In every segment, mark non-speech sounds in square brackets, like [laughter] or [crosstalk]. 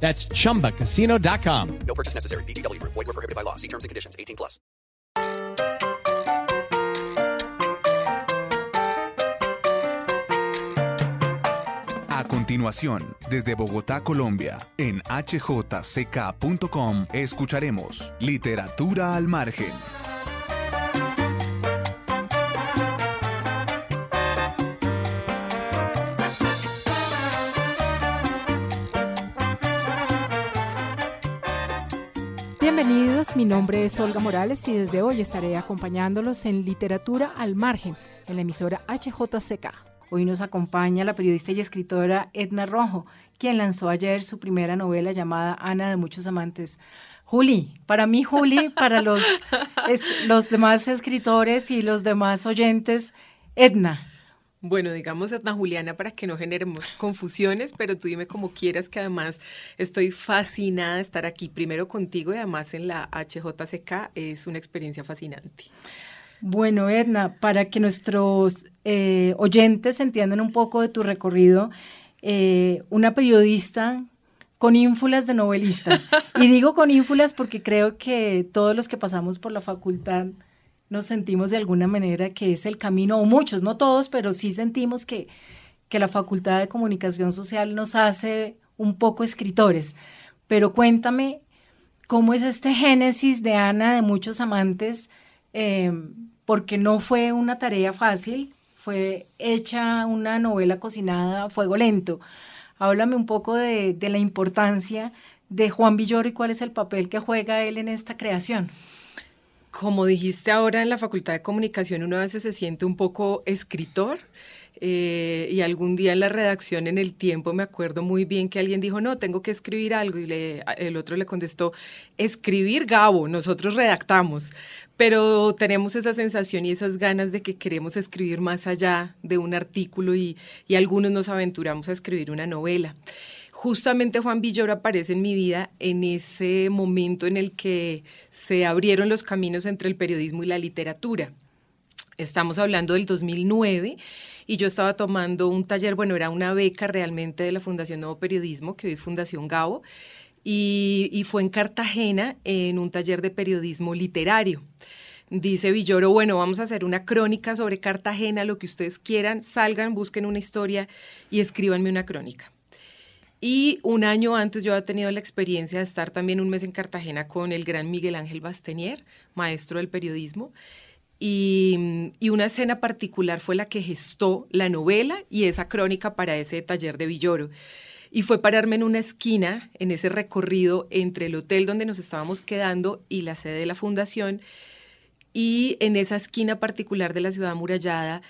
That's chumbacasino.com. No purchase necessary. BGW. Void were prohibited by law. See terms and conditions. 18 plus. A continuación, desde Bogotá, Colombia, en hjck.com, escucharemos Literatura al Margen. Mi nombre es Olga Morales y desde hoy estaré acompañándolos en Literatura al Margen, en la emisora HJCK. Hoy nos acompaña la periodista y escritora Edna Rojo, quien lanzó ayer su primera novela llamada Ana de muchos amantes. Juli, para mí Juli, para los, los demás escritores y los demás oyentes, Edna. Bueno, digamos Edna Juliana para que no generemos confusiones, pero tú dime como quieras que además estoy fascinada de estar aquí primero contigo y además en la HJCK es una experiencia fascinante. Bueno, Edna, para que nuestros eh, oyentes entiendan un poco de tu recorrido, eh, una periodista con ínfulas de novelista. [laughs] Y digo con ínfulas porque creo que todos los que pasamos por la facultad nos sentimos de alguna manera que es el camino, o muchos, no todos, pero sí sentimos que, que la Facultad de Comunicación Social nos hace un poco escritores. Pero cuéntame, ¿cómo es este génesis de Ana de muchos amantes? Eh, porque no fue una tarea fácil, fue hecha una novela cocinada a fuego lento. Háblame un poco de, de la importancia de Juan Villoro y cuál es el papel que juega él en esta creación. Como dijiste ahora en la Facultad de Comunicación, uno a veces se siente un poco escritor. eh, y algún día en la redacción, en el tiempo, me acuerdo muy bien que alguien dijo, no, tengo que escribir algo. Y el otro le contestó, escribir Gabo, nosotros redactamos. Pero tenemos esa sensación y esas ganas de que queremos escribir más allá de un artículo y algunos nos aventuramos a escribir una novela. Justamente Juan Villoro aparece en mi vida en ese momento en el que se abrieron los caminos entre el periodismo y la literatura. Estamos hablando del 2009 y yo estaba tomando un taller, bueno, era una beca realmente de la Fundación Nuevo Periodismo, que hoy es Fundación Gabo, y, y fue en Cartagena en un taller de periodismo literario. Dice Villoro, bueno, vamos a hacer una crónica sobre Cartagena, lo que ustedes quieran, salgan, busquen una historia y escríbanme una crónica. Y un año antes yo había tenido la experiencia de estar también un mes en Cartagena con el gran Miguel Ángel Bastenier, maestro del periodismo. Y, y una escena particular fue la que gestó la novela y esa crónica para ese taller de Villoro. Y fue pararme en una esquina, en ese recorrido entre el hotel donde nos estábamos quedando y la sede de la fundación. Y en esa esquina particular de la ciudad amurallada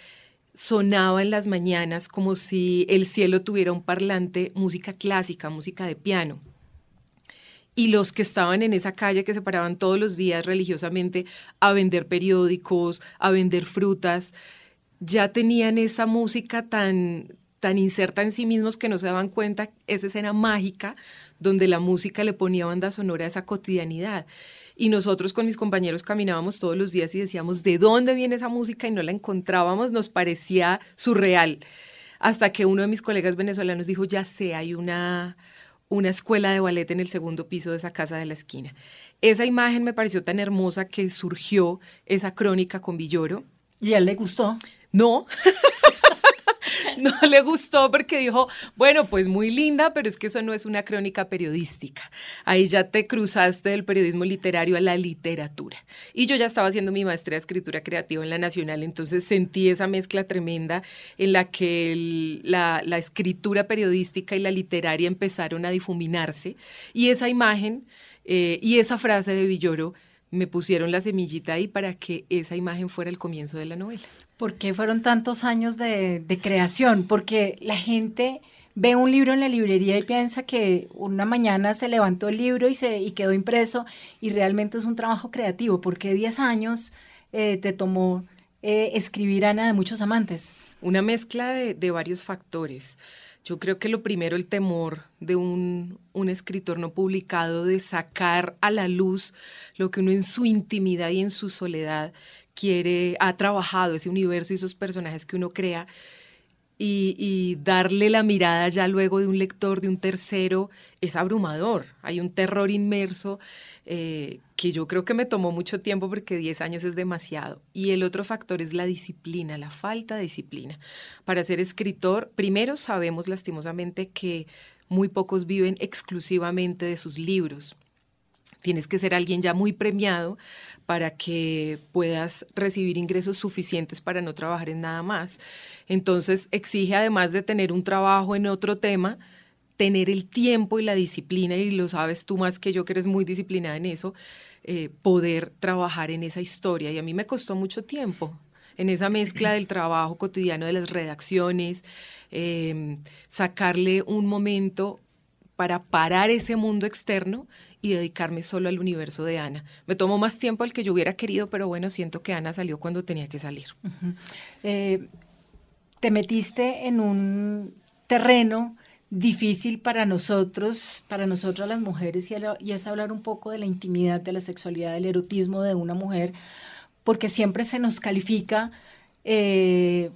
sonaba en las mañanas como si el cielo tuviera un parlante, música clásica, música de piano. Y los que estaban en esa calle, que se paraban todos los días religiosamente a vender periódicos, a vender frutas, ya tenían esa música tan, tan inserta en sí mismos que no se daban cuenta, esa escena mágica donde la música le ponía banda sonora a esa cotidianidad. Y nosotros con mis compañeros caminábamos todos los días y decíamos, ¿de dónde viene esa música? Y no la encontrábamos, nos parecía surreal. Hasta que uno de mis colegas venezolanos dijo, ya sé, hay una, una escuela de ballet en el segundo piso de esa casa de la esquina. Esa imagen me pareció tan hermosa que surgió esa crónica con Villoro. ¿Y a él le gustó? No. [laughs] [laughs] no le gustó porque dijo, bueno, pues muy linda, pero es que eso no es una crónica periodística. Ahí ya te cruzaste del periodismo literario a la literatura. Y yo ya estaba haciendo mi maestría de escritura creativa en la Nacional, entonces sentí esa mezcla tremenda en la que la, la escritura periodística y la literaria empezaron a difuminarse. Y esa imagen eh, y esa frase de Villoro me pusieron la semillita ahí para que esa imagen fuera el comienzo de la novela. ¿Por qué fueron tantos años de, creación? Porque la gente ve un libro en la librería y piensa que una mañana se levantó el libro y, se, y quedó impreso y realmente es un trabajo creativo, porque 10 años eh, te tomó eh, escribir Ana de muchos amantes. Una mezcla de, de, varios factores. Yo creo que lo primero, el temor de un, un escritor no publicado de sacar a la luz lo que uno en su intimidad y en su soledad quiere, ha trabajado ese universo y esos personajes que uno crea y, darle la mirada ya luego de un lector, de un tercero, es abrumador. Hay un terror inmerso eh, que yo creo que me tomó mucho tiempo porque 10 años es demasiado. Y el otro factor es la disciplina, la falta de disciplina. Para ser escritor, primero sabemos lastimosamente que muy pocos viven exclusivamente de sus libros. Tienes que ser alguien ya muy premiado para que puedas recibir ingresos suficientes para no trabajar en nada más. Entonces exige además de tener un trabajo en otro tema, tener el tiempo y la disciplina, y lo sabes tú más que yo que eres muy disciplinada en eso, eh, poder trabajar en esa historia. Y a mí me costó mucho tiempo en esa mezcla del trabajo cotidiano de las redacciones, em, sacarle un momento para parar ese mundo externo y dedicarme solo al universo de Ana. Me tomó más tiempo del que yo hubiera querido, pero bueno, siento que Ana salió cuando tenía que salir. eh, te metiste en un terreno difícil para nosotros, para nosotras las mujeres, y, es hablar un poco de la intimidad, de la sexualidad, del erotismo de una mujer, porque siempre se nos califica, eh,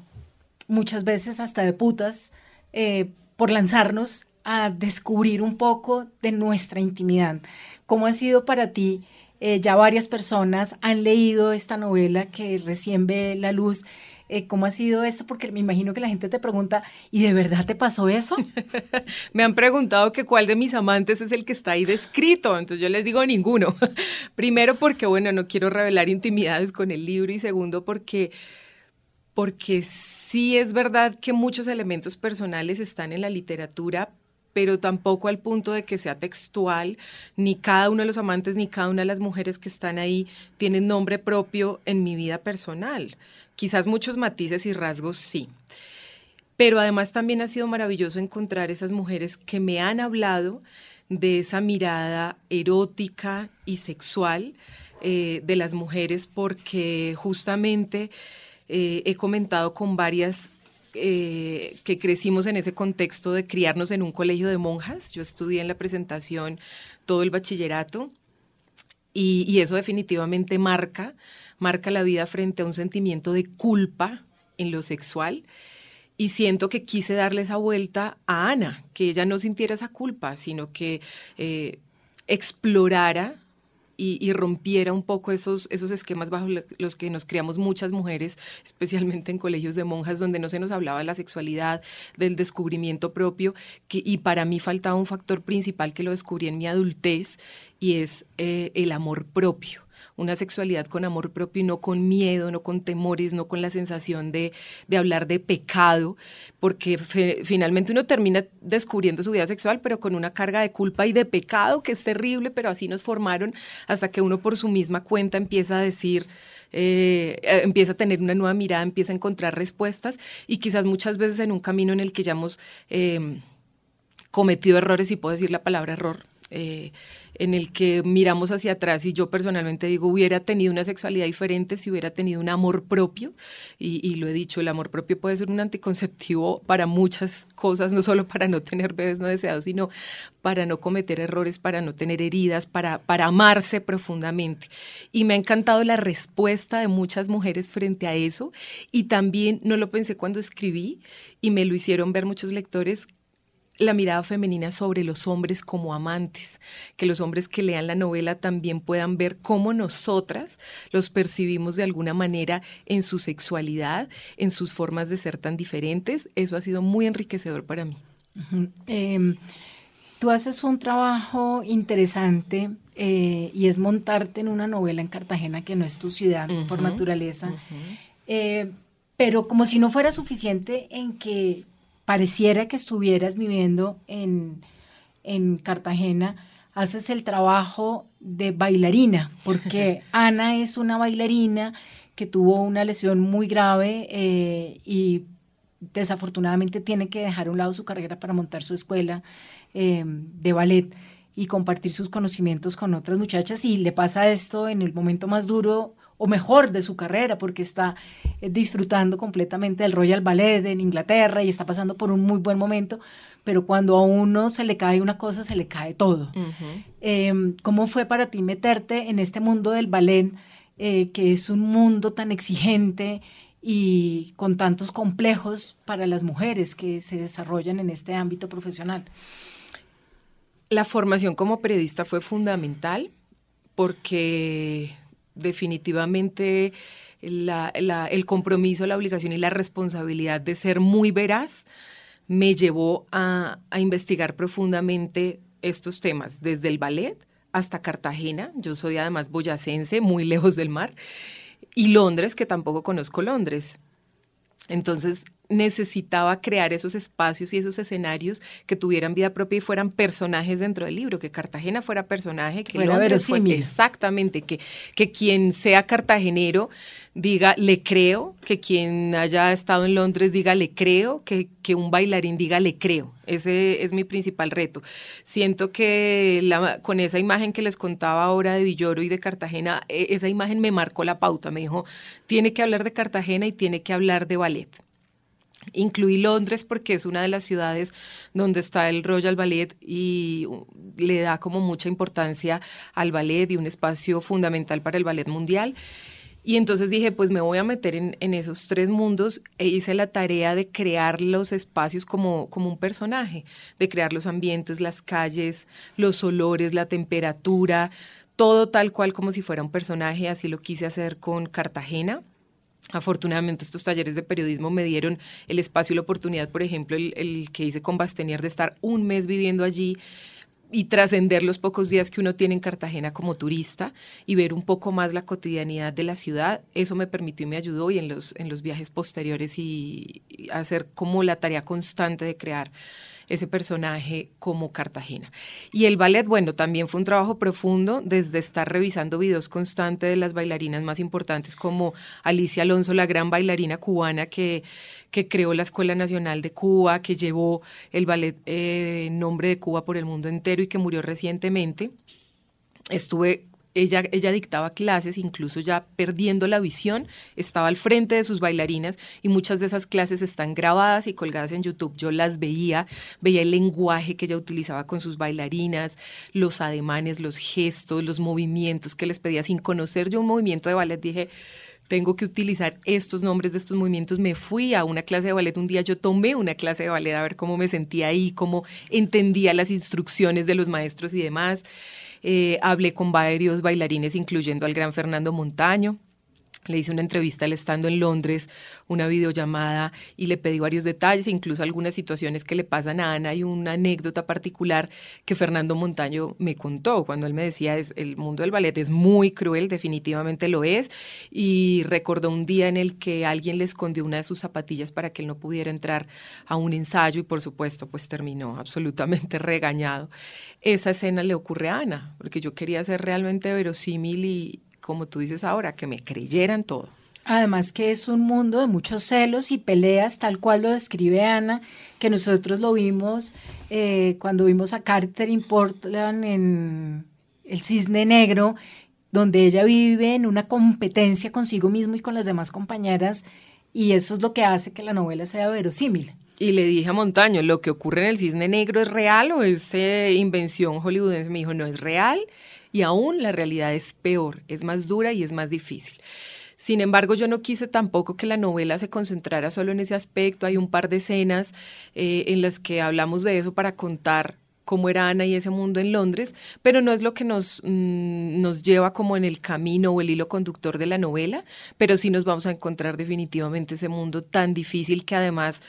muchas veces hasta de putas, eh, por lanzarnos a descubrir un poco de nuestra intimidad. ¿Cómo ha sido para ti? Eh, ya varias personas han leído esta novela que recién ve la luz. Eh, ¿Cómo ha sido esto? Porque me imagino que la gente te pregunta, ¿y de verdad te pasó eso? [laughs] me han preguntado que cuál de mis amantes es el que está ahí descrito, entonces yo les digo ninguno. [laughs] Primero porque, bueno, no quiero revelar intimidades con el libro y segundo porque, porque sí es verdad que muchos elementos personales están en la literatura, pero tampoco al punto de que sea textual, ni cada uno de los amantes, ni cada una de las mujeres que están ahí tienen nombre propio en mi vida personal. Quizás muchos matices y rasgos sí. Pero además también ha sido maravilloso encontrar esas mujeres que me han hablado de esa mirada erótica y sexual eh, de las mujeres, porque justamente eh, he comentado con varias eh, que crecimos en ese contexto de criarnos en un colegio de monjas. Yo estudié en la presentación todo el bachillerato y, eso definitivamente marca, marca la vida frente a un sentimiento de culpa en lo sexual. Y siento que quise darle esa vuelta a Ana, que ella no sintiera esa culpa, sino que eh, explorara y, rompiera un poco esos, esos esquemas bajo los que nos criamos muchas mujeres, especialmente en colegios de monjas, donde no se nos hablaba de la sexualidad, del descubrimiento propio, y para mí faltaba un factor principal que lo descubrí en mi adultez, y es eh, el amor propio una sexualidad con amor propio y no con miedo, no con temores, no con la sensación de, hablar de pecado, porque finalmente uno termina descubriendo su vida sexual, pero con una carga de culpa y de pecado que es terrible, pero así nos formaron hasta que uno por su misma cuenta empieza a decir... Eh, eh, empieza a tener una nueva mirada, empieza a encontrar respuestas y quizás muchas veces en un camino en el que ya hemos eh, cometido errores, y puedo decir la palabra error, en el que miramos hacia atrás y yo personalmente digo, hubiera tenido una sexualidad diferente si hubiera tenido un amor propio, y, lo he dicho, el amor propio puede ser un anticonceptivo para muchas cosas, no solo para no tener bebés no deseados, sino para no cometer errores, para no tener heridas, para, para amarse profundamente. Y me ha encantado la respuesta de muchas mujeres frente a eso, y también no lo pensé cuando escribí, y me lo hicieron ver muchos lectores, la mirada femenina sobre los hombres como amantes, que los hombres que lean la novela también puedan ver cómo nosotras los percibimos de alguna manera en su sexualidad, en sus formas de ser tan diferentes. Eso ha sido muy enriquecedor para mí. Em, tú haces un trabajo interesante eh, y es montarte en una novela en Cartagena que no es tu ciudad por naturaleza. Eh, pero como si no fuera suficiente en que pareciera que estuvieras viviendo en, Cartagena, haces el trabajo de bailarina, porque [laughs] Ana es una bailarina que tuvo una lesión muy grave eh, y desafortunadamente tiene que dejar a un lado su carrera para montar su escuela eh, de ballet y compartir sus conocimientos con otras muchachas y le pasa esto en el momento más duro o mejor de su carrera porque está eh, disfrutando completamente del Royal Ballet en Inglaterra y está pasando por un muy buen momento, pero cuando a uno se le cae una cosa, se le cae todo. Em, ¿Cómo fue para ti meterte en este mundo del ballet, eh, que es un mundo tan exigente y con tantos complejos para las mujeres que se desarrollan en este ámbito profesional? La formación como periodista fue fundamental porque definitivamente el compromiso, la obligación y la responsabilidad de ser muy veraz me llevó a, a investigar profundamente estos temas, desde el ballet hasta Cartagena, yo soy además boyacense, muy [laughs] lejos del mar, y Londres, que tampoco conozco Londres. Entonces, necesitaba crear esos espacios y esos escenarios que tuvieran vida propia y fueran personajes dentro del libro, que Cartagena fuera personaje, que fuera Londres exactamente, que, que quien sea cartagenero diga le creo, que quien haya estado en Londres diga le creo, que, que un bailarín diga le creo. Ese es mi principal reto. Siento que la, con esa imagen que les contaba ahora de Villoro y de Cartagena, e, esa imagen me marcó la pauta. Me dijo, tiene que hablar de Cartagena y tiene que hablar de ballet. Incluí Londres porque es una de las ciudades donde está el Royal Ballet y le da como mucha importancia al ballet y un espacio fundamental para el ballet mundial. Y entonces dije, pues me voy a meter en, esos tres mundos e hice la tarea de crear los espacios como, como un personaje, de crear los ambientes, las calles, los olores, la temperatura, todo tal cual como si fuera un personaje. Así lo quise hacer con Cartagena Afortunadamente estos talleres de periodismo me dieron el espacio y la oportunidad, por ejemplo, el, que hice con Bastenier de estar un mes viviendo allí y trascender los pocos días que uno tiene en Cartagena como turista y ver un poco más la cotidianidad de la ciudad. Eso me permitió y me ayudó y en los, en los viajes posteriores y hacer como la tarea constante de crear ese personaje como Cartagena. Y el ballet, bueno, también fue un trabajo profundo desde estar revisando videos constantes de las bailarinas más importantes como Alicia Alonso, la gran bailarina cubana que, que creó la Escuela Nacional de Cuba, que llevó el ballet eh, nombre de Cuba por el mundo entero y que murió recientemente. Estuve ella, ella dictaba clases, incluso ya perdiendo la visión, estaba al frente de sus bailarinas y muchas de esas clases están grabadas y colgadas en YouTube. Yo las veía, veía el lenguaje que ella utilizaba con sus bailarinas, los ademanes, los gestos, los movimientos que les pedía sin conocer yo un movimiento de ballet. Dije, tengo que utilizar estos nombres de estos movimientos. Me fui a una clase de ballet un día, yo tomé una clase de ballet a ver cómo me sentía ahí, cómo entendía las instrucciones de los maestros y demás. Eh, hablé con varios bailarines, incluyendo al gran Fernando Montaño. Le hice una entrevista él estando en Londres, una videollamada y le pedí varios detalles, incluso algunas situaciones que le pasan a Ana y una anécdota particular que Fernando Montaño me contó cuando él me decía es el mundo del ballet es muy cruel, definitivamente lo es y recordó un día en el que alguien le escondió una de sus zapatillas para que él no pudiera entrar a un ensayo y por supuesto pues terminó absolutamente [laughs] regañado. Esa escena le ocurre a Ana, porque yo quería ser realmente verosímil y, como tú dices ahora, que me creyeran todo. Además que es un mundo de muchos celos y peleas, tal cual lo describe Ana, que nosotros lo vimos eh, cuando vimos a Carter in Portland en El Cisne Negro, donde ella vive en una competencia consigo mismo y con las demás compañeras, y eso es lo que hace que la novela sea verosímil. Y le dije a Montaño, ¿lo que ocurre en el Cisne Negro es real o es eh, invención hollywoodense? Me dijo, no, es real y aún la realidad es peor, es más dura y es más difícil. Sin embargo, yo no quise tampoco que la novela se concentrara solo en ese aspecto. Hay un par de escenas eh, en las que hablamos de eso para contar cómo era Ana y ese mundo en Londres, pero no es lo que nos, mm, nos lleva como en el camino o el hilo conductor de la novela, pero sí nos vamos a encontrar definitivamente ese mundo tan difícil que además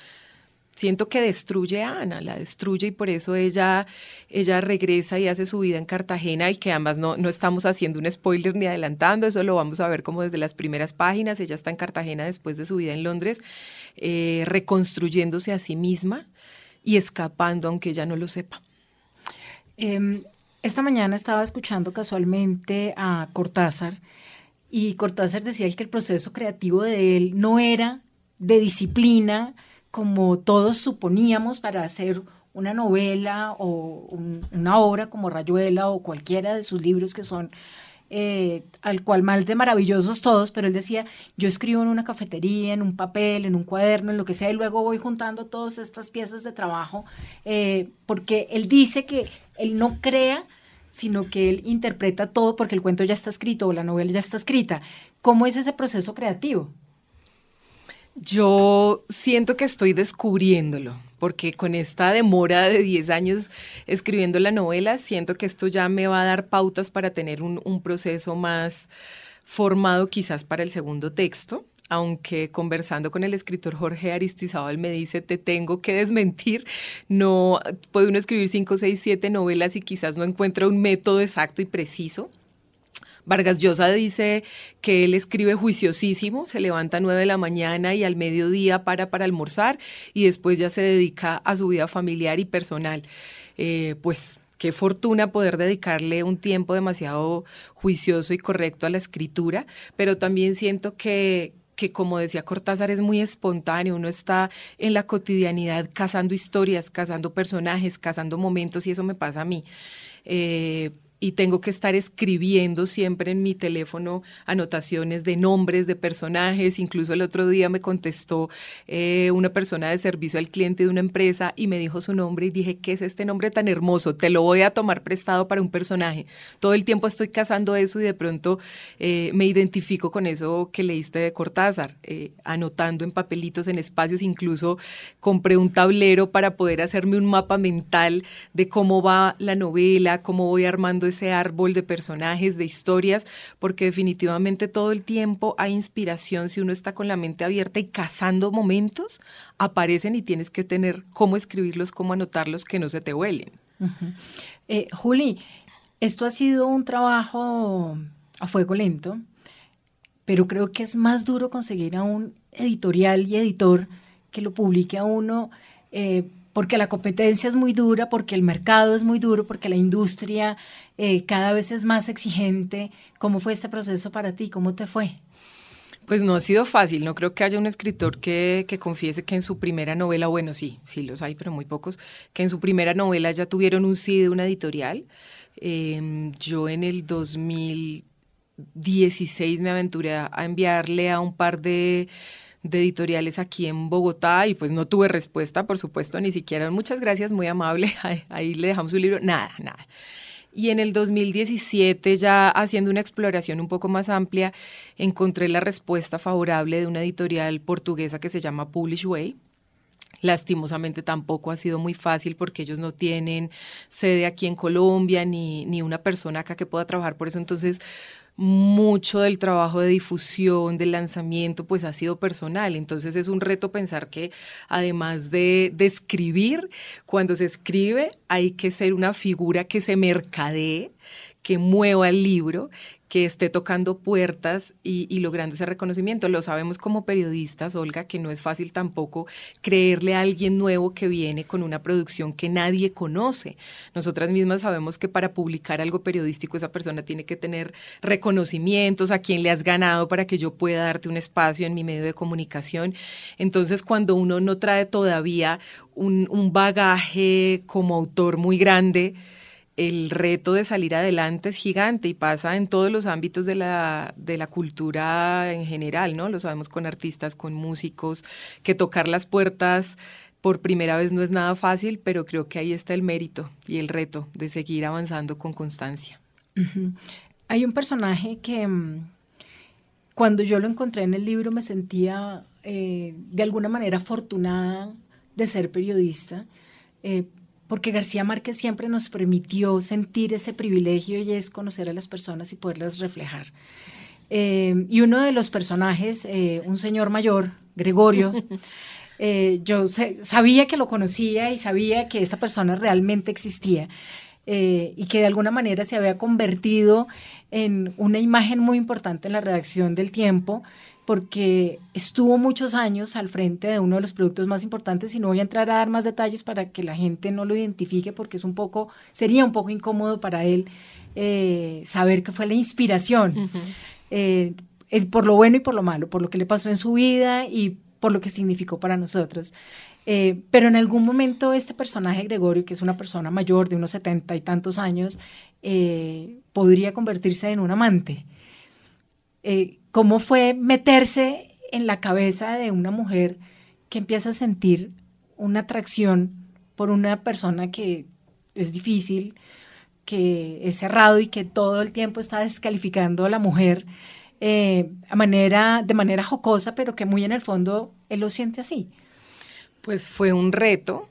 siento que destruye a Ana, la destruye y por eso ella, ella regresa y hace su vida en Cartagena y que ambas no, no estamos haciendo un spoiler ni adelantando, eso lo vamos a ver como desde las primeras páginas, ella está en Cartagena después de su vida en Londres, eh, reconstruyéndose a sí misma y escapando aunque ella no lo sepa. Em, esta mañana estaba escuchando casualmente a Cortázar y Cortázar decía que el proceso creativo de él no era de disciplina, como todos suponíamos para hacer una novela o una obra como Rayuela o cualquiera de sus libros que son eh, al cual mal de maravillosos todos, pero él decía, yo escribo en una cafetería, en un papel, en un cuaderno, en lo que sea, y luego voy juntando todas estas piezas de trabajo, eh, porque él dice que él no crea, sino que él interpreta todo porque el cuento ya está escrito o la novela ya está escrita. ¿Cómo es ese proceso creativo? Yo siento que estoy descubriéndolo, porque con esta demora de 10 años escribiendo la novela, siento que esto ya me va a dar pautas para tener un, proceso más formado quizás para el segundo texto aunque conversando con el escritor Jorge Aristizábal me dice, te tengo que desmentir, no puede uno escribir 5, 6, 7 novelas y quizás no encuentra un método exacto y preciso. Vargas Llosa dice que él escribe juiciosísimo, se levanta a 9 de la mañana y al mediodía para para almorzar y después ya se dedica a su vida familiar y personal. Eh, pues qué fortuna poder dedicarle un tiempo demasiado juicioso y correcto a la escritura, pero también siento que, que como decía Cortázar, es muy espontáneo, uno está en la cotidianidad cazando historias, cazando personajes, cazando momentos y eso me pasa a mí. Eh, y tengo que estar escribiendo siempre en mi teléfono anotaciones de nombres de personajes. Incluso el otro día me contestó eh, una persona de servicio al cliente de una empresa y me dijo su nombre y dije, ¿qué es este nombre tan hermoso? Te lo voy a tomar prestado para un personaje. Todo el tiempo estoy cazando eso y de pronto eh, me identifico con eso que leíste de Cortázar, eh, anotando en papelitos, en espacios. Incluso compré un tablero para poder hacerme un mapa mental de cómo va la novela, cómo voy armando ese árbol de personajes, de historias, porque definitivamente todo el tiempo hay inspiración si uno está con la mente abierta y cazando momentos, aparecen y tienes que tener cómo escribirlos, cómo anotarlos, que no se te huelen. Eh, Juli, esto ha sido un trabajo a fuego lento, pero creo que es más duro conseguir a un editorial y editor que lo publique a uno. Eh, porque la competencia es muy dura, porque el mercado es muy duro, porque la industria eh, cada vez es más exigente. ¿Cómo fue este proceso para ti? ¿Cómo te fue? Pues no ha sido fácil, no creo que haya un escritor que, que, confiese que en su primera novela, bueno, sí, sí los hay, pero muy pocos, que en su primera novela ya tuvieron un sí de una editorial. Em, yo en el 2016 me aventuré a enviarle a un par de de editoriales aquí en Bogotá y pues no tuve respuesta, por supuesto, ni siquiera muchas gracias, muy amable, [laughs] ahí, le dejamos su libro, nada, nada. Y en el 2017, ya haciendo una exploración un poco más amplia, encontré la respuesta favorable de una editorial portuguesa que se llama Publish Way. Lastimosamente tampoco ha sido muy fácil porque ellos no tienen sede aquí en Colombia ni, ni una persona acá que pueda trabajar por eso. Entonces mucho del trabajo de difusión, del lanzamiento, pues ha sido personal. Entonces es un reto pensar que además de, de escribir, cuando se escribe hay que ser una figura que se mercadee, que mueva el libro, que esté tocando puertas y, logrando ese reconocimiento. Lo sabemos como periodistas, Olga, que no es fácil tampoco creerle a alguien nuevo que viene con una producción que nadie conoce. Nosotras mismas sabemos que para publicar algo periodístico esa persona tiene que tener reconocimientos, a quien le has ganado para que yo pueda darte un espacio en mi medio de comunicación. Entonces, cuando uno no trae todavía un, un bagaje como autor muy grande, el reto de salir adelante es gigante y pasa en todos los ámbitos de la, de la cultura en general, ¿no? Lo sabemos con artistas, con músicos, que tocar las puertas por primera vez no es nada fácil, pero creo que ahí está el mérito y el reto de seguir avanzando con constancia. Hay un personaje que mm, cuando yo lo encontré en el libro me sentía eh, de alguna manera afortunada de ser periodista. Eh, porque García Márquez siempre nos permitió sentir ese privilegio y es conocer a las personas y poderlas reflejar. Eh, y uno de los personajes, eh, un señor mayor, Gregorio, [laughs] eh, yo sabía que lo conocía y sabía que esta persona realmente existía. y que de alguna manera se había convertido en una imagen muy importante en la redacción del tiempo, porque estuvo muchos años al frente de uno de los productos más importantes y no voy a entrar a dar más detalles para que la gente no lo identifique porque es un poco, sería un poco incómodo para él eh, saber que fue la inspiración, eh, por lo bueno y por lo malo, por lo que le pasó en su vida y por lo que significó para nosotros. Eh, pero en algún momento este personaje Gregorio, que es una persona mayor de unos setenta y tantos años, podría convertirse en un amante. Eh, ¿Cómo fue meterse en la cabeza de una mujer que empieza a sentir una atracción por una persona que es difícil, que es cerrado y que todo el tiempo está descalificando a la mujer a manera, de manera jocosa, pero que muy en el fondo él lo siente así? Pues fue un reto,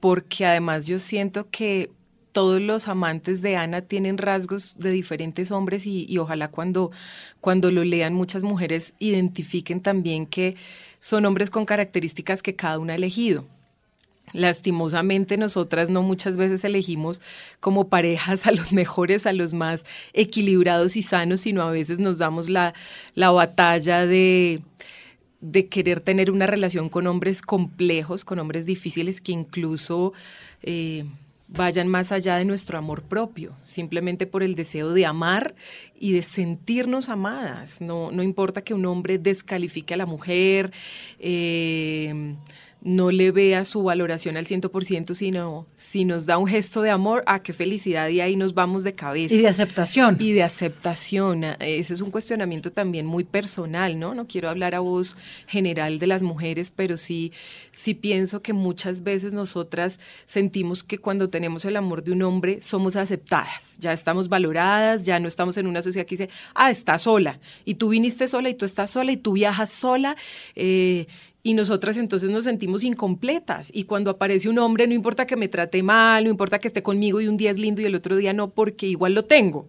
porque además yo siento que todos los amantes de Ana tienen rasgos de diferentes hombres y, ojalá cuando, cuando lo lean muchas mujeres identifiquen también que son hombres con características que cada una ha elegido. Lastimosamente nosotras no muchas veces elegimos como parejas a los [laughs] mejores, a los más equilibrados y sanos, sino a veces nos damos la, la batalla de de querer tener una relación con hombres complejos, con hombres difíciles que incluso eh, vayan más allá de nuestro amor propio, simplemente por el deseo de amar y de sentirnos amadas. No, no importa que un hombre descalifique a la mujer, eh, no le vea su valoración al 100%, sino si nos da un gesto de amor, ah, qué felicidad, y ahí nos vamos de cabeza. Y de aceptación. Y de aceptación. Ese es un cuestionamiento también muy personal, ¿no? No quiero hablar a voz general de las mujeres, pero sí, sí pienso que muchas veces nosotras sentimos que cuando tenemos el amor de un hombre somos aceptadas, ya estamos valoradas, ya no estamos en una sociedad que dice, ah, está sola, y tú viniste sola, y tú estás sola, y tú viajas sola, eh, y nosotras entonces nos sentimos incompletas. Y cuando aparece un hombre, no importa que me trate mal, no importa que esté conmigo y un día es lindo y el otro día no, porque igual lo tengo.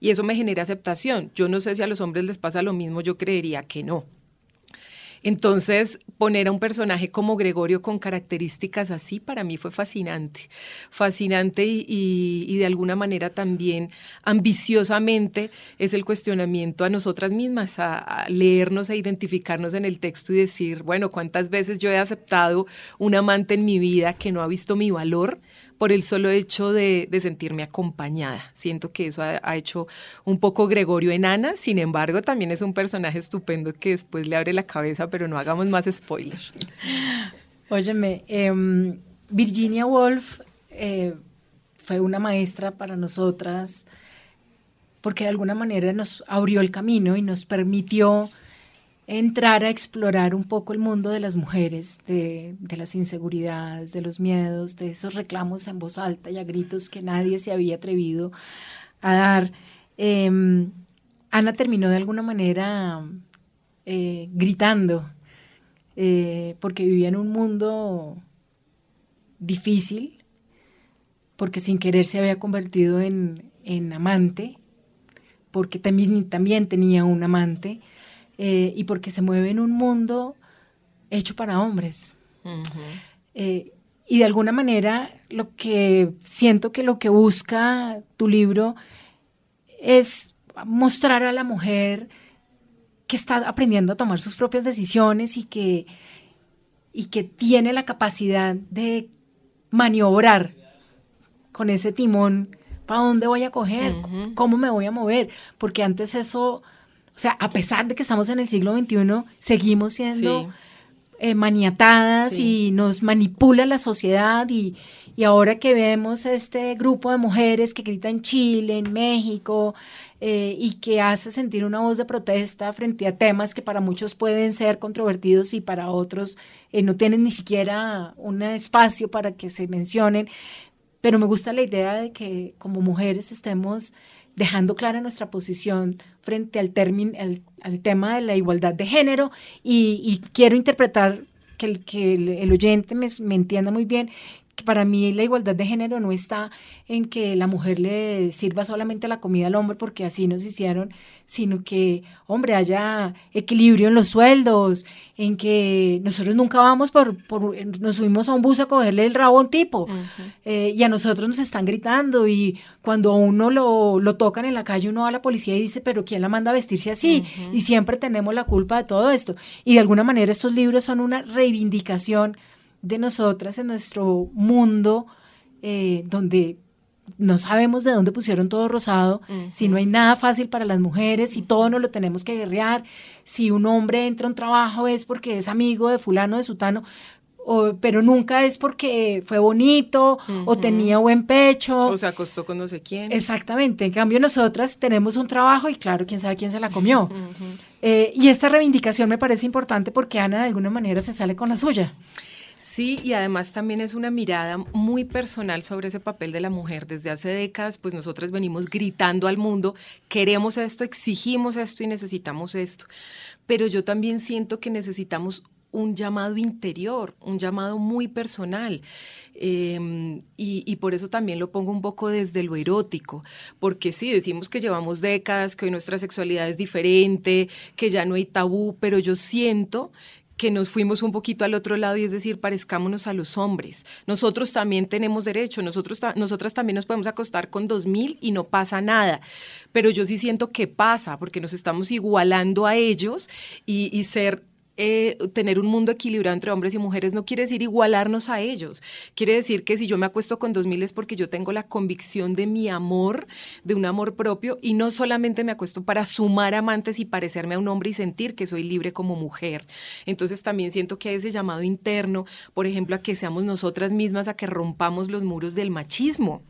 Y eso me genera aceptación. Yo no sé si a los hombres les pasa lo mismo, yo creería que no. Entonces, poner a un personaje como Gregorio con características así para mí fue fascinante, fascinante y, de alguna manera también ambiciosamente es el cuestionamiento a nosotras mismas, a, leernos, e identificarnos en el texto y decir, bueno, ¿cuántas veces yo he aceptado un amante en mi vida que no ha visto mi valor? Por el solo hecho de, sentirme acompañada. Siento que eso ha, hecho un poco Gregorio Enana, sin embargo, también es un personaje estupendo que después le abre la cabeza, pero no hagamos más spoiler. Óyeme, em, Virginia Woolf eh, fue una maestra para nosotras porque de alguna manera nos abrió el camino y nos permitió entrar a explorar un poco el mundo de las mujeres, de, las inseguridades, de los miedos, de esos reclamos en voz alta y a gritos que nadie se había atrevido a dar. Em, Ana terminó de alguna manera eh, gritando, eh, porque vivía en un mundo difícil, porque sin querer se había convertido en, amante, porque también, también tenía un amante, eh, y porque se mueve en un mundo hecho para hombres. Eh, y de alguna manera lo que siento que lo que busca tu libro es mostrar a la mujer que está aprendiendo a tomar sus propias decisiones y que, y que tiene la capacidad de maniobrar con ese timón, ¿para dónde voy a coger? ¿Cómo me voy a mover? Porque antes eso o sea, a pesar de que estamos en el siglo XXI, seguimos siendo eh, maniatadas y nos manipula la sociedad y, ahora que vemos este grupo de mujeres que grita en Chile, en México, eh, y que hace sentir una voz de protesta frente a temas que para muchos pueden ser controvertidos y para otros eh, no tienen ni siquiera un espacio para que se mencionen. Pero me gusta la idea de que como mujeres estemos dejando clara nuestra posición frente al, término, al, tema de la igualdad de género. Y, quiero interpretar que el, que el, oyente me, entienda muy bien para mí la igualdad de género no está en que la mujer le sirva solamente la comida al hombre porque así nos hicieron, sino que, hombre, haya equilibrio en los sueldos, en que nosotros nunca vamos por, por nos subimos a un bus a cogerle el rabo a un tipo eh, y a nosotros nos están gritando y cuando a uno lo, lo, tocan en la calle uno va a la policía y dice, pero ¿quién la manda a vestirse así? Y siempre tenemos la culpa de todo esto. Y de alguna manera estos libros son una reivindicación de nosotras en nuestro mundo eh, donde no sabemos de dónde pusieron todo rosado, si no hay nada fácil para las mujeres, si todo no lo tenemos que guerrear, si un hombre entra a un trabajo es porque es amigo de fulano, de sutano, o, pero nunca es porque fue bonito o tenía buen pecho. O se acostó con no sé quién. Exactamente. En cambio, nosotras tenemos un trabajo y claro, quién sabe quién se la comió. Eh, y esta reivindicación me parece importante porque Ana de alguna manera se sale con la suya. Sí, y además también es una mirada muy personal sobre ese papel de la mujer. Desde hace décadas, pues nosotras venimos gritando al mundo, queremos esto, exigimos esto y necesitamos esto. Pero yo también siento que necesitamos un llamado interior, un llamado muy personal. Em, y, por eso también lo pongo un poco desde lo erótico, porque sí, decimos que llevamos décadas, que hoy nuestra sexualidad es diferente, que ya no hay tabú, pero yo siento que nos fuimos un poquito al otro lado y es decir, parezcámonos a los hombres. Nosotros también tenemos derecho, nosotros nosotras también nos podemos acostar con dos mil y no pasa nada. Pero yo sí siento que pasa, porque nos estamos igualando a ellos y, y ser eh, tener un mundo equilibrado entre hombres y mujeres no quiere decir igualarnos a ellos. Quiere decir que si yo me acuesto con dos mil es porque yo tengo la convicción de mi amor, de un amor propio, y no solamente me acuesto para sumar amantes y parecerme a un hombre y sentir que soy libre como mujer. Entonces también siento que hay ese llamado interno, por ejemplo, a que seamos nosotras mismas, a que rompamos los muros del machismo.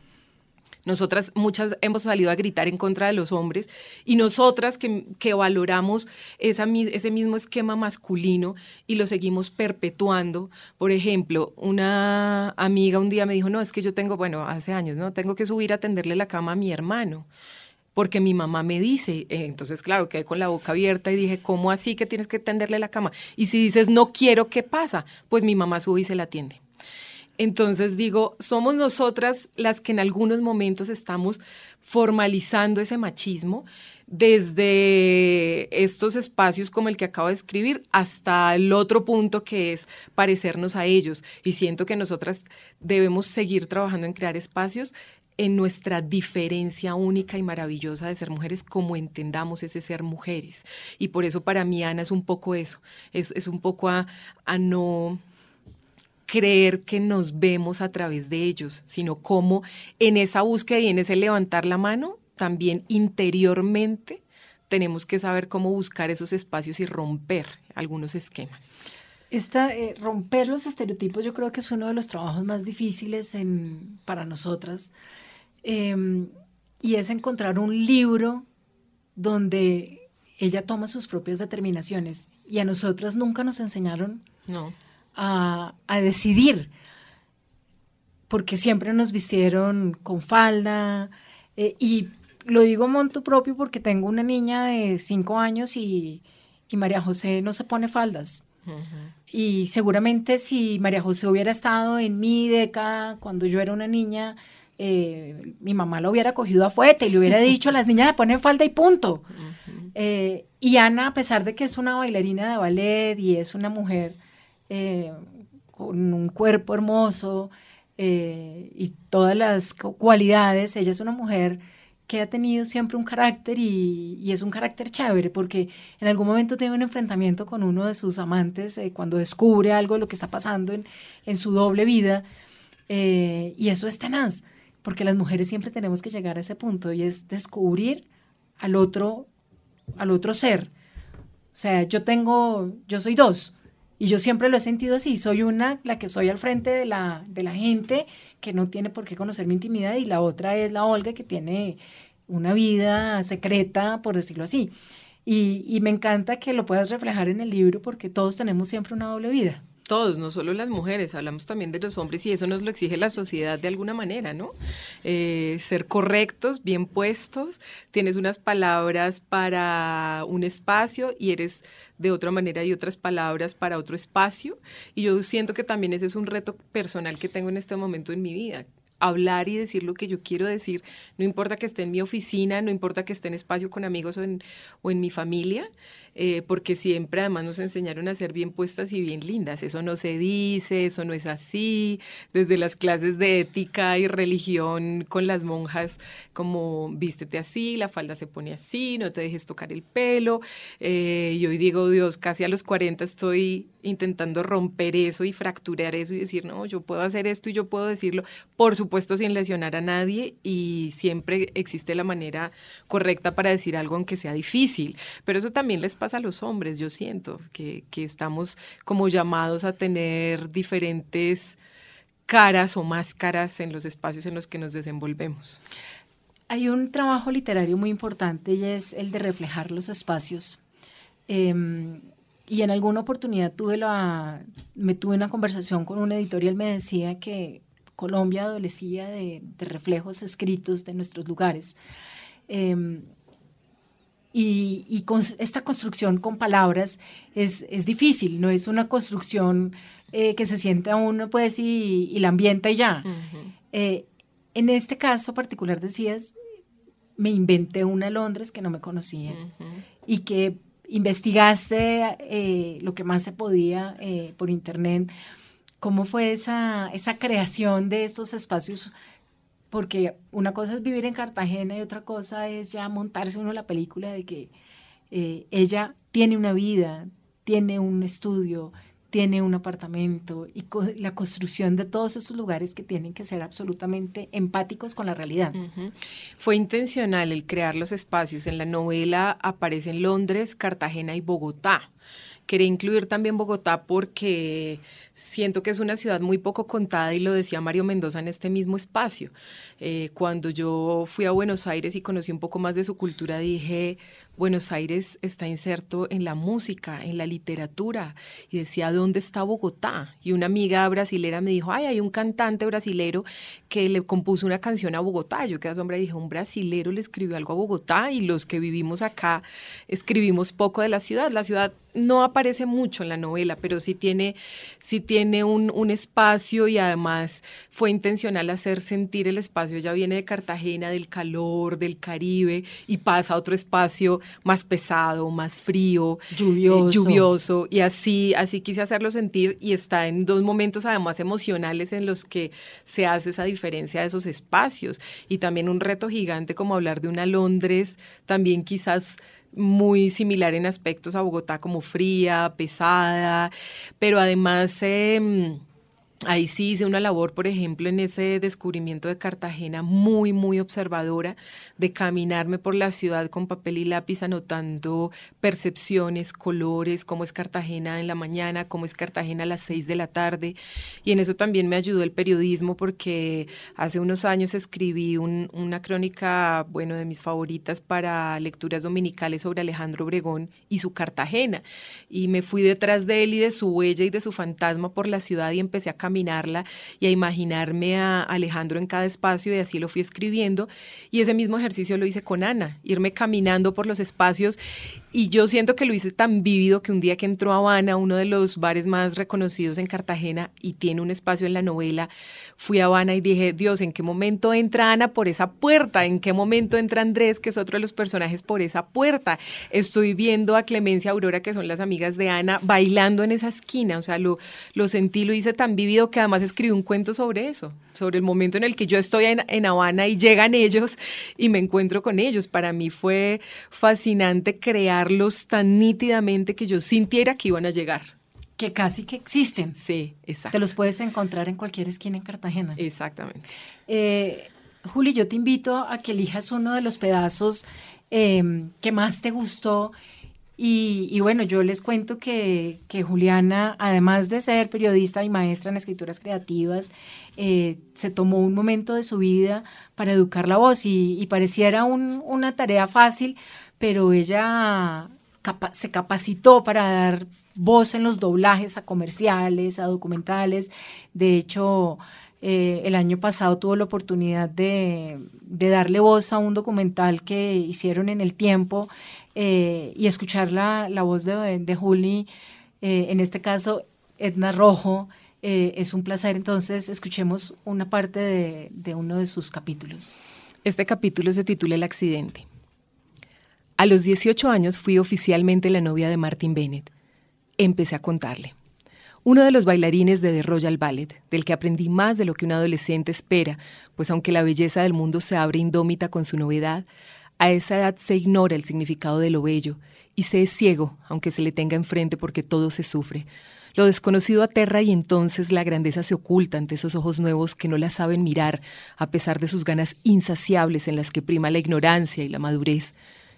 Nosotras muchas hemos salido a gritar en contra de los hombres y nosotras que, valoramos esa, ese mismo esquema masculino y lo seguimos perpetuando. Por ejemplo, una amiga un día me dijo, no, es que yo tengo, bueno, hace años, ¿no? Tengo que subir a tenderle la cama a mi hermano porque mi mamá me dice, entonces claro, quedé con la boca abierta y dije, ¿cómo así que tienes que tenderle la cama? Y si dices, no quiero, ¿qué pasa? Pues mi mamá sube y se la atiende. Entonces digo, somos nosotras las que en algunos momentos estamos formalizando ese machismo desde estos espacios como el que acabo de escribir hasta el otro punto que es parecernos a ellos. Y siento que nosotras debemos seguir trabajando en crear espacios en nuestra diferencia única y maravillosa de ser mujeres, como entendamos ese ser mujeres. Y por eso para mí, Ana, es un poco eso, es, un poco a, a no creer que nos vemos a través de ellos, sino como en esa búsqueda y en ese levantar la mano, también interiormente tenemos que saber cómo buscar esos espacios y romper algunos esquemas. Esta, eh, romper los estereotipos yo creo que es uno de los trabajos más difíciles en, para nosotras em, y es encontrar un libro donde ella toma sus propias determinaciones y a nosotras nunca nos enseñaron no a, decidir, porque siempre nos vistieron con falda eh, y lo digo monto propio porque tengo una niña de cinco años y, María José no se pone faldas. Y seguramente si María José hubiera estado en mi década, cuando yo era una niña, eh, mi mamá lo hubiera cogido a fuete y le hubiera dicho, las niñas se ponen falda y punto. Eh, y Ana, a pesar de que es una bailarina de ballet y es una mujer eh, con un cuerpo hermoso eh, y todas las cualidades. Ella es una mujer que ha tenido siempre un carácter y, es un carácter chévere porque en algún momento tiene un enfrentamiento con uno de sus amantes eh, cuando descubre algo de lo que está pasando en, su doble vida y eso es tenaz porque las mujeres siempre tenemos que llegar a ese punto y es descubrir al otro al otro ser o sea yo tengo yo soy dos y yo siempre lo he sentido así, soy una, la que soy al frente de la, de la gente, que no tiene por qué conocer mi intimidad, y la otra es la Olga, que tiene una vida secreta, por decirlo así. Y, y me encanta que lo puedas reflejar en el libro porque todos tenemos siempre una doble vida todos, no solo las mujeres, hablamos también de los hombres y eso nos lo exige la sociedad de alguna manera, ¿no? Eh, ser correctos, bien puestos, tienes unas palabras para un espacio y eres de otra manera y otras palabras para otro espacio. Y yo siento que también ese es un reto personal que tengo en este momento en mi vida hablar y decir lo que yo quiero decir, no importa que esté en mi oficina, no importa que esté en espacio con amigos o en, o en mi familia, eh, porque siempre además nos enseñaron a ser bien puestas y bien lindas. Eso no se dice, eso no es así. Desde las clases de ética y religión con las monjas, como vístete así, la falda se pone así, no te dejes tocar el pelo. Eh, y hoy digo, Dios, casi a los 40 estoy intentando romper eso y fracturar eso y decir, no, yo puedo hacer esto y yo puedo decirlo. Por supuesto sin lesionar a nadie y siempre existe la manera correcta para decir algo aunque sea difícil. Pero eso también les pasa a los hombres, yo siento, que, que estamos como llamados a tener diferentes caras o máscaras en los espacios en los que nos desenvolvemos. Hay un trabajo literario muy importante y es el de reflejar los espacios. Em, y en alguna oportunidad tuve la, me tuve una conversación con un editor y él me decía que Colombia adolecía de, reflejos escritos de nuestros lugares. Em, y, con esta construcción con palabras es, es, difícil, no es una construcción eh, que se siente a uno pues y, la ambienta y ya. Eh, en este caso particular decías, me inventé una Londres que no me conocía y que investigaste eh, lo que más se podía por internet. ¿Cómo fue esa, esa creación de estos espacios? Porque una cosa es vivir en Cartagena y otra cosa es ya montarse uno la película de que ella tiene una vida, tiene un estudio, tiene un apartamento y la construcción de todos estos lugares que tienen que ser absolutamente empáticos con la realidad. Fue intencional el crear los espacios. En la novela aparecen Londres, Cartagena y Bogotá. Quería incluir también Bogotá porque siento que es una ciudad muy poco contada y lo decía Mario Mendoza en este mismo espacio. Eh, cuando yo fui a Buenos Aires y conocí un poco más de su cultura, dije, Buenos Aires está inserto en la música, en la literatura, y decía, ¿dónde está Bogotá? Y una amiga brasilera me dijo, ay, hay un cantante brasilero que le compuso una canción a Bogotá. Yo quedé asombra y dije, un brasilero le escribió algo a Bogotá y los que vivimos acá escribimos poco de la ciudad. La ciudad no aparece mucho en la novela, pero sí tiene, sí tiene un, un espacio y además fue intencional hacer sentir el espacio. Ella viene de Cartagena, del calor, del Caribe, y pasa a otro espacio más pesado, más frío, eh, lluvioso. lluvioso. Y así, así quise hacerlo sentir y está en dos momentos además emocionales en los que se hace esa diferencia de esos espacios. Y también un reto gigante como hablar de una Londres, también quizás muy similar en aspectos a Bogotá, como fría, pesada, pero además... Eh, Ahí sí hice una labor, por ejemplo, en ese descubrimiento de Cartagena muy, muy observadora, de caminarme por la ciudad con papel y lápiz anotando percepciones, colores, cómo es Cartagena en la mañana, cómo es Cartagena a las seis de la tarde. Y en eso también me ayudó el periodismo porque hace unos años escribí una crónica, bueno, de mis favoritas para lecturas dominicales sobre Alejandro Obregón y su Cartagena. Y me fui detrás de él y de su huella y de su fantasma por la ciudad y empecé a caminarla y a imaginarme a Alejandro en cada espacio y así lo fui escribiendo. Y ese mismo ejercicio lo hice con Ana, irme caminando por los espacios y yo siento que lo hice tan vívido que un día que entró a Habana, uno de los bares más reconocidos en Cartagena y tiene un espacio en la novela, fui a Habana y dije, Dios, ¿en qué momento entra Ana por esa puerta? ¿En qué momento entra Andrés, que es otro de los personajes, por esa puerta? Estoy viendo a Clemencia Aurora, que son las amigas de Ana, bailando en esa esquina. O sea, lo, lo sentí, lo hice tan vívido que además escribí un cuento sobre eso, sobre el momento en el que yo estoy en, en Habana y llegan ellos y me encuentro con ellos. Para mí fue fascinante crearlos tan nítidamente que yo sintiera que iban a llegar que casi que existen. Sí, exacto. Te los puedes encontrar en cualquier esquina en Cartagena. Exactamente. Eh, Juli, yo te invito a que elijas uno de los pedazos em, que más te gustó. Y, bueno, yo les cuento que, Juliana, además de ser periodista y maestra en escrituras creativas, eh, se tomó un momento de su vida para educar la voz y, pareciera una tarea fácil, pero ella se capacitó para dar voz en los doblajes a comerciales, a documentales. De hecho, eh, el año pasado tuvo la oportunidad de, darle voz a un documental que hicieron en el tiempo eh, y escuchar la, voz de, de Juli, eh, en este caso Edna Rojo. es un placer, entonces escuchemos una parte de, de uno de sus capítulos. Este capítulo se titula El accidente. A los 18 años fui oficialmente la novia de Martin Bennett. Empecé a contarle. Uno de los bailarines de The Royal Ballet, del que aprendí más de lo que un adolescente espera, pues aunque la belleza del mundo se abre indómita con su novedad, a esa edad se ignora el significado de lo bello y se es ciego, aunque se le tenga enfrente porque todo se sufre. Lo desconocido aterra y entonces la grandeza se oculta ante esos ojos nuevos que no la saben mirar, a pesar de sus ganas insaciables en las que prima la ignorancia y la madurez.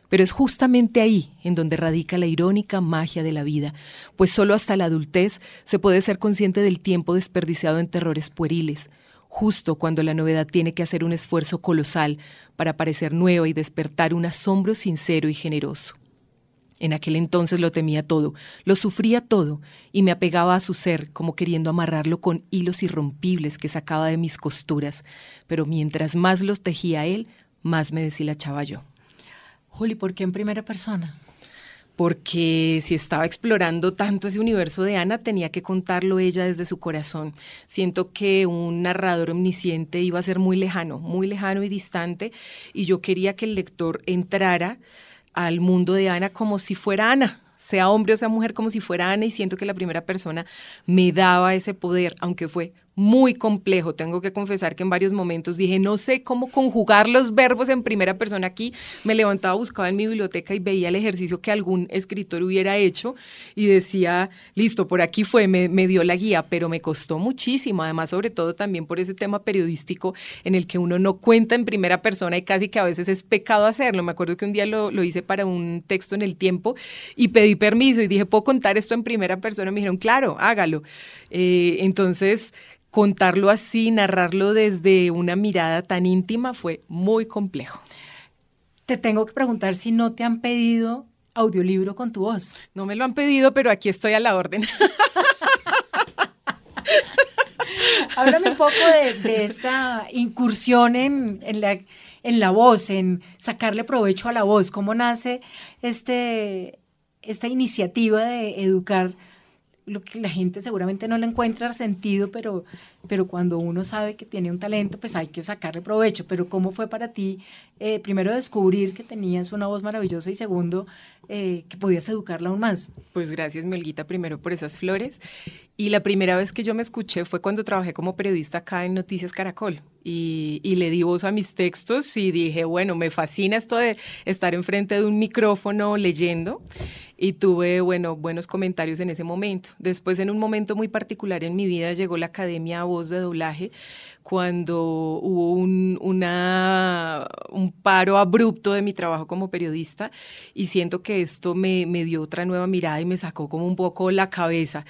Pero es justamente ahí en donde radica la irónica magia de la vida, pues solo hasta la adultez se puede ser consciente del tiempo desperdiciado en terrores pueriles, justo cuando la novedad tiene que hacer un esfuerzo colosal para parecer nueva y despertar un asombro sincero y generoso. En aquel entonces lo temía todo, lo sufría todo y me apegaba a su ser como queriendo amarrarlo con hilos irrompibles que sacaba de mis costuras, pero mientras más los tejía él, más me deshilachaba yo. Juli, ¿por qué en primera persona? porque si estaba explorando tanto ese universo de Ana, tenía que contarlo ella desde su corazón. Siento que un narrador omnisciente iba a ser muy lejano, muy lejano y distante, y yo quería que el lector entrara al mundo de Ana como si fuera Ana, sea hombre o sea mujer, como si fuera Ana, y siento que la primera persona me daba ese poder, aunque fue muy complejo. Tengo que confesar que en varios momentos dije, no sé cómo conjugar los verbos en primera persona aquí. Me levantaba, buscaba en mi biblioteca y veía el ejercicio que algún escritor hubiera hecho y decía, listo, por aquí fue, me, dio la guía, pero me costó muchísimo. Además, sobre todo también por ese tema periodístico en el que uno no cuenta en primera persona y casi que a veces es pecado hacerlo. Me acuerdo que un día lo, hice para un texto en el tiempo y pedí permiso y dije, ¿puedo contar esto en primera persona? Me dijeron, claro, hágalo. Eh, entonces, contarlo así, narrarlo desde una mirada tan íntima fue muy complejo. Te tengo que preguntar si no te han pedido audiolibro con tu voz. No me lo han pedido, pero aquí estoy a la orden. [laughs] Háblame un poco de, esta incursión en, la, en la voz, en sacarle provecho a la voz. ¿Cómo nace este, esta iniciativa de educar lo que la gente seguramente no le encuentra sentido, pero, pero cuando uno sabe que tiene un talento, pues hay que sacarle provecho. Pero ¿cómo fue para ti, eh, primero, descubrir que tenías una voz maravillosa y segundo, eh, que podías educarla aún más? Pues gracias, Melguita, primero por esas flores. Y la primera vez que yo me escuché fue cuando trabajé como periodista acá en Noticias Caracol. Y, y, le di voz a mis textos y dije, bueno, me fascina esto de estar enfrente de un micrófono leyendo y tuve, bueno, buenos comentarios en ese momento. Después, en un momento muy particular en mi vida, llegó la Academia Voz de Doblaje cuando hubo un, una, un paro abrupto de mi trabajo como periodista y siento que esto me, me dio otra nueva mirada y me sacó como un poco la cabeza.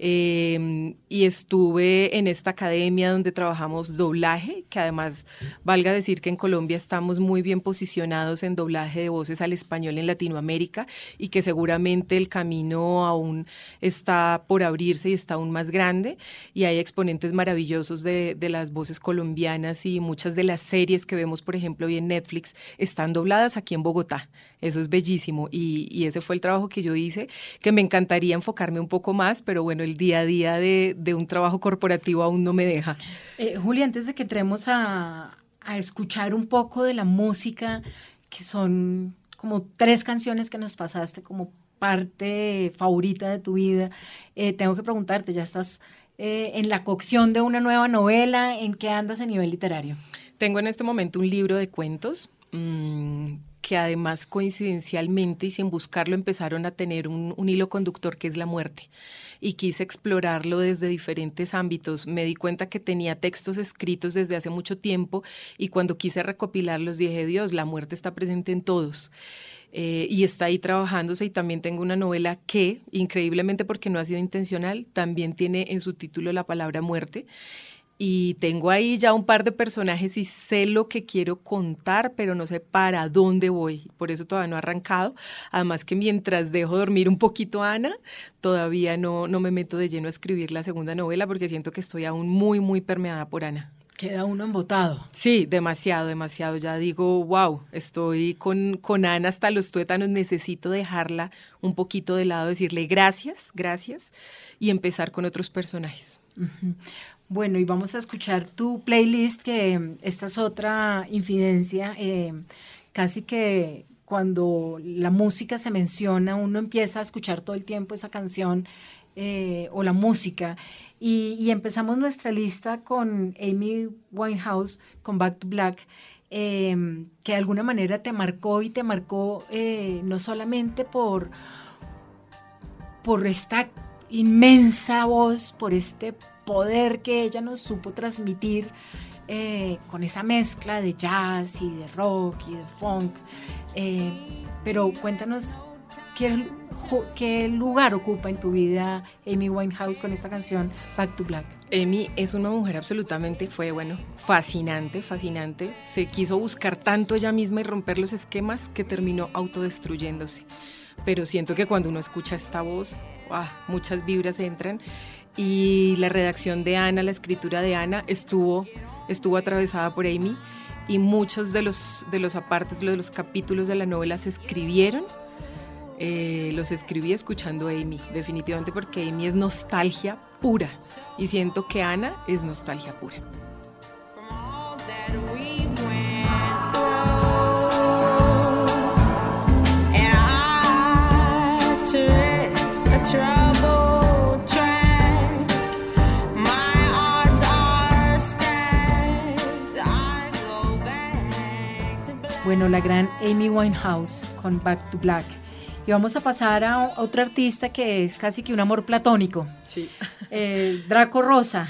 Em, y estuve en esta academia donde trabajamos doblaje, que además valga decir que en Colombia estamos muy bien posicionados en doblaje de voces al español en Latinoamérica y que seguramente el camino aún está por abrirse y está aún más grande y hay exponentes maravillosos de, de las voces voces colombianas y muchas de las series que vemos, por ejemplo, hoy en Netflix, están dobladas aquí en Bogotá. Eso es bellísimo y, ese fue el trabajo que yo hice, que me encantaría enfocarme un poco más, pero bueno, el día a día de, un trabajo corporativo aún no me deja. Eh, Julia, antes de que entremos a, escuchar un poco de la música, que son como tres canciones que nos pasaste como parte favorita de tu vida, eh, tengo que preguntarte, ¿ya estás eh, en la cocción de una nueva novela? ¿En qué andas a nivel literario? Tengo en este momento un libro de cuentos mm, que además coincidencialmente y sin buscarlo empezaron a tener un, hilo conductor que es la muerte. Y quise explorarlo desde diferentes ámbitos. Me di cuenta que tenía textos escritos desde hace mucho tiempo y cuando quise recopilarlos dije, Dios, la muerte está presente en todos. Eh, y está ahí trabajándose y también tengo una novela que, increíblemente porque no ha sido intencional, también tiene en su título la palabra muerte. Y tengo ahí ya un par de personajes y sé lo que quiero contar, pero no sé para dónde voy. Por eso todavía no he arrancado. Además que mientras dejo dormir un poquito a Ana, todavía no, no me meto de lleno a escribir la segunda novela porque siento que estoy aún muy, muy permeada por Ana. Queda uno embotado. Sí, demasiado, demasiado. Ya digo, wow, estoy con, con Ana hasta los tuétanos, necesito dejarla un poquito de lado, decirle gracias, gracias, y empezar con otros personajes. Bueno, y vamos a escuchar tu playlist, que esta es otra infidencia. Eh, casi que cuando la música se menciona, uno empieza a escuchar todo el tiempo esa canción eh, o la música. Y, empezamos nuestra lista con Amy Winehouse, con Back to Black, em, que de alguna manera te marcó y te marcó eh, no solamente por, por esta inmensa voz, por este poder que ella nos supo transmitir eh, con esa mezcla de jazz y de rock y de funk. Eh, pero cuéntanos ¿qué, lugar ocupa en tu vida Amy Winehouse con esta canción Back to Black. Amy es una mujer absolutamente, fue bueno, fascinante, fascinante. Se quiso buscar tanto ella misma y romper los esquemas que terminó autodestruyéndose. Pero siento que cuando uno escucha esta voz, ah, muchas vibras entran. Y la redacción de Ana, la escritura de Ana, estuvo, estuvo atravesada por Amy. Y muchos de los, de los apartes, de los capítulos de la novela se escribieron eh, los escribí escuchando a Amy, definitivamente porque Amy es nostalgia pura y siento que Ana es nostalgia pura. Bueno, la gran Amy Winehouse con Back to Black. Y vamos a pasar a otro artista que es casi que un amor platónico. Sí. [laughs] Eh, Draco Rosa,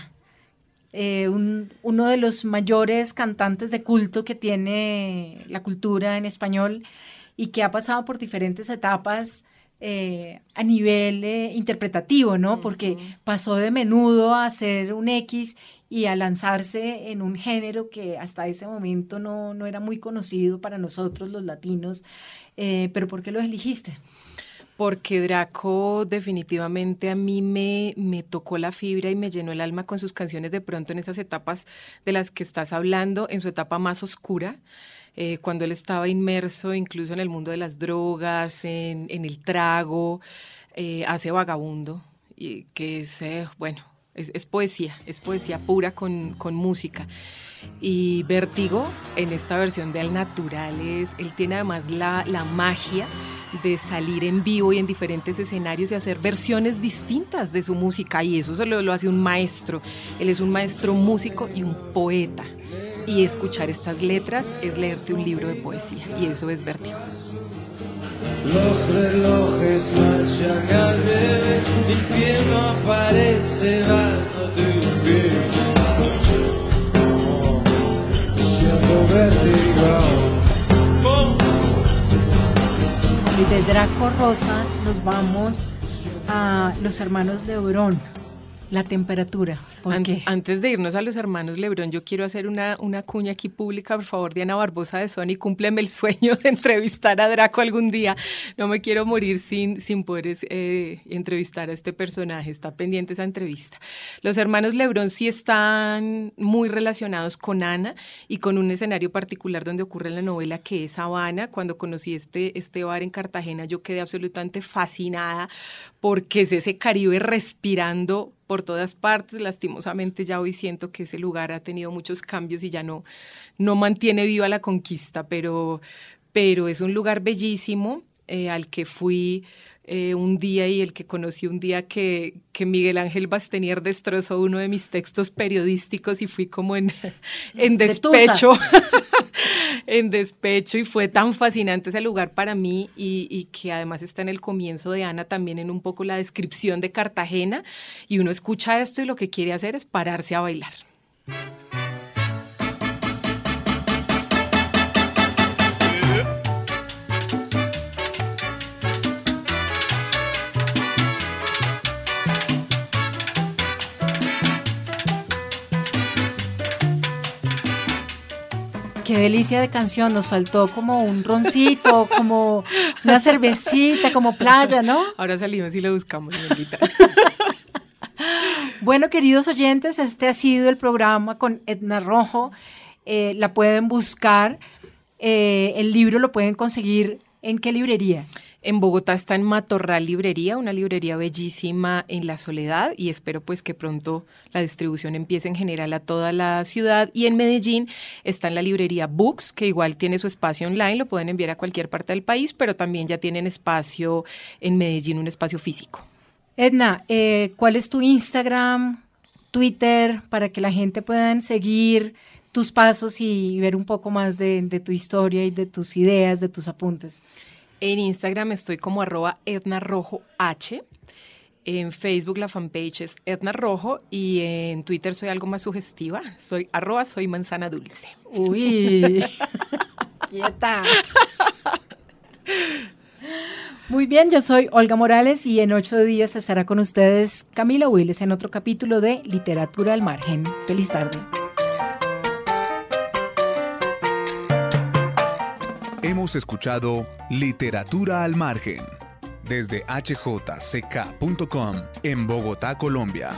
eh, uno de los mayores cantantes de culto que tiene la cultura en español y que ha pasado por diferentes etapas eh, a nivel interpretativo, ¿no? Porque pasó de menudo a ser un X y a lanzarse en un género que hasta ese momento no, no era muy conocido para nosotros los latinos. Pero ¿por qué lo elegiste? porque Draco definitivamente a mí me, me tocó la fibra y me llenó el alma con sus canciones de pronto en esas etapas de las que estás hablando, en su etapa más oscura. Eh, cuando él estaba inmerso incluso en el mundo de las drogas, en, el trago, eh, hace vagabundo, y que es, eh, bueno, es, poesía, es poesía pura con, con música. Y Vértigo, en esta versión de Al Natural, es, él tiene además la, la magia de salir en vivo y en diferentes escenarios y hacer versiones distintas de su música. Y eso solo lo hace un maestro. Él es un maestro músico y un poeta. Y escuchar estas letras es leerte un libro de poesía. Y eso es vértigo. Los relojes marchan al bebé, infierno aparece bajo tus pies. Siento vértigo. Y de Draco Rosa nos vamos a los hermanos Lebrón. La temperatura. Antes de irnos a los hermanos Lebrón, yo quiero hacer una, una cuña aquí pública, por favor, Diana Barbosa de Sony, cúmpleme el sueño de entrevistar a Draco algún día. No me quiero morir sin, sin poder eh, entrevistar a este personaje. Está pendiente esa entrevista. Los hermanos Lebrón sí están muy relacionados con Ana y con un escenario particular donde ocurre la novela que es Habana. Cuando conocí este, este bar en Cartagena, yo quedé absolutamente fascinada porque es ese Caribe respirando por todas partes. Lastimosamente ya hoy siento que ese lugar ha tenido muchos cambios y ya no, no mantiene viva la conquista, pero, pero es un lugar bellísimo eh, al que fui eh, un día y el que conocí un día que, que, Miguel Ángel Bastenier destrozó uno de mis textos periodísticos y fui como en, [laughs] en despecho. [laughs] en despecho y fue tan fascinante ese lugar para mí y, que además está en el comienzo de Ana también en un poco la descripción de Cartagena y uno escucha esto y lo que quiere hacer es pararse a bailar. Qué delicia de canción. Nos faltó como un roncito, como una cervecita, como playa, ¿no? Ahora salimos y lo buscamos, [laughs] bueno, queridos oyentes, este ha sido el programa con Edna Rojo. Eh, la pueden buscar. Eh, el libro lo pueden conseguir en qué librería. En Bogotá está en Matorral Librería, una librería bellísima en la soledad y espero pues que pronto la distribución empiece en general a toda la ciudad. Y en Medellín está en la librería Books, que igual tiene su espacio online, lo pueden enviar a cualquier parte del país, pero también ya tienen espacio en Medellín, un espacio físico. Edna, eh, ¿cuál es tu Instagram, Twitter, para que la gente pueda seguir tus pasos y ver un poco más de, de tu historia y de tus ideas, de tus apuntes? En Instagram estoy como arroba Edna Rojo H. En Facebook la fanpage es Edna Rojo y en Twitter soy algo más sugestiva. Soy arroba soy manzana dulce. Uy, [laughs] quieta. Muy bien, yo soy Olga Morales y en ocho días estará con ustedes Camila Willes en otro capítulo de Literatura al Margen. Feliz tarde. Escuchado Literatura al Margen desde hjck.com en Bogotá, Colombia.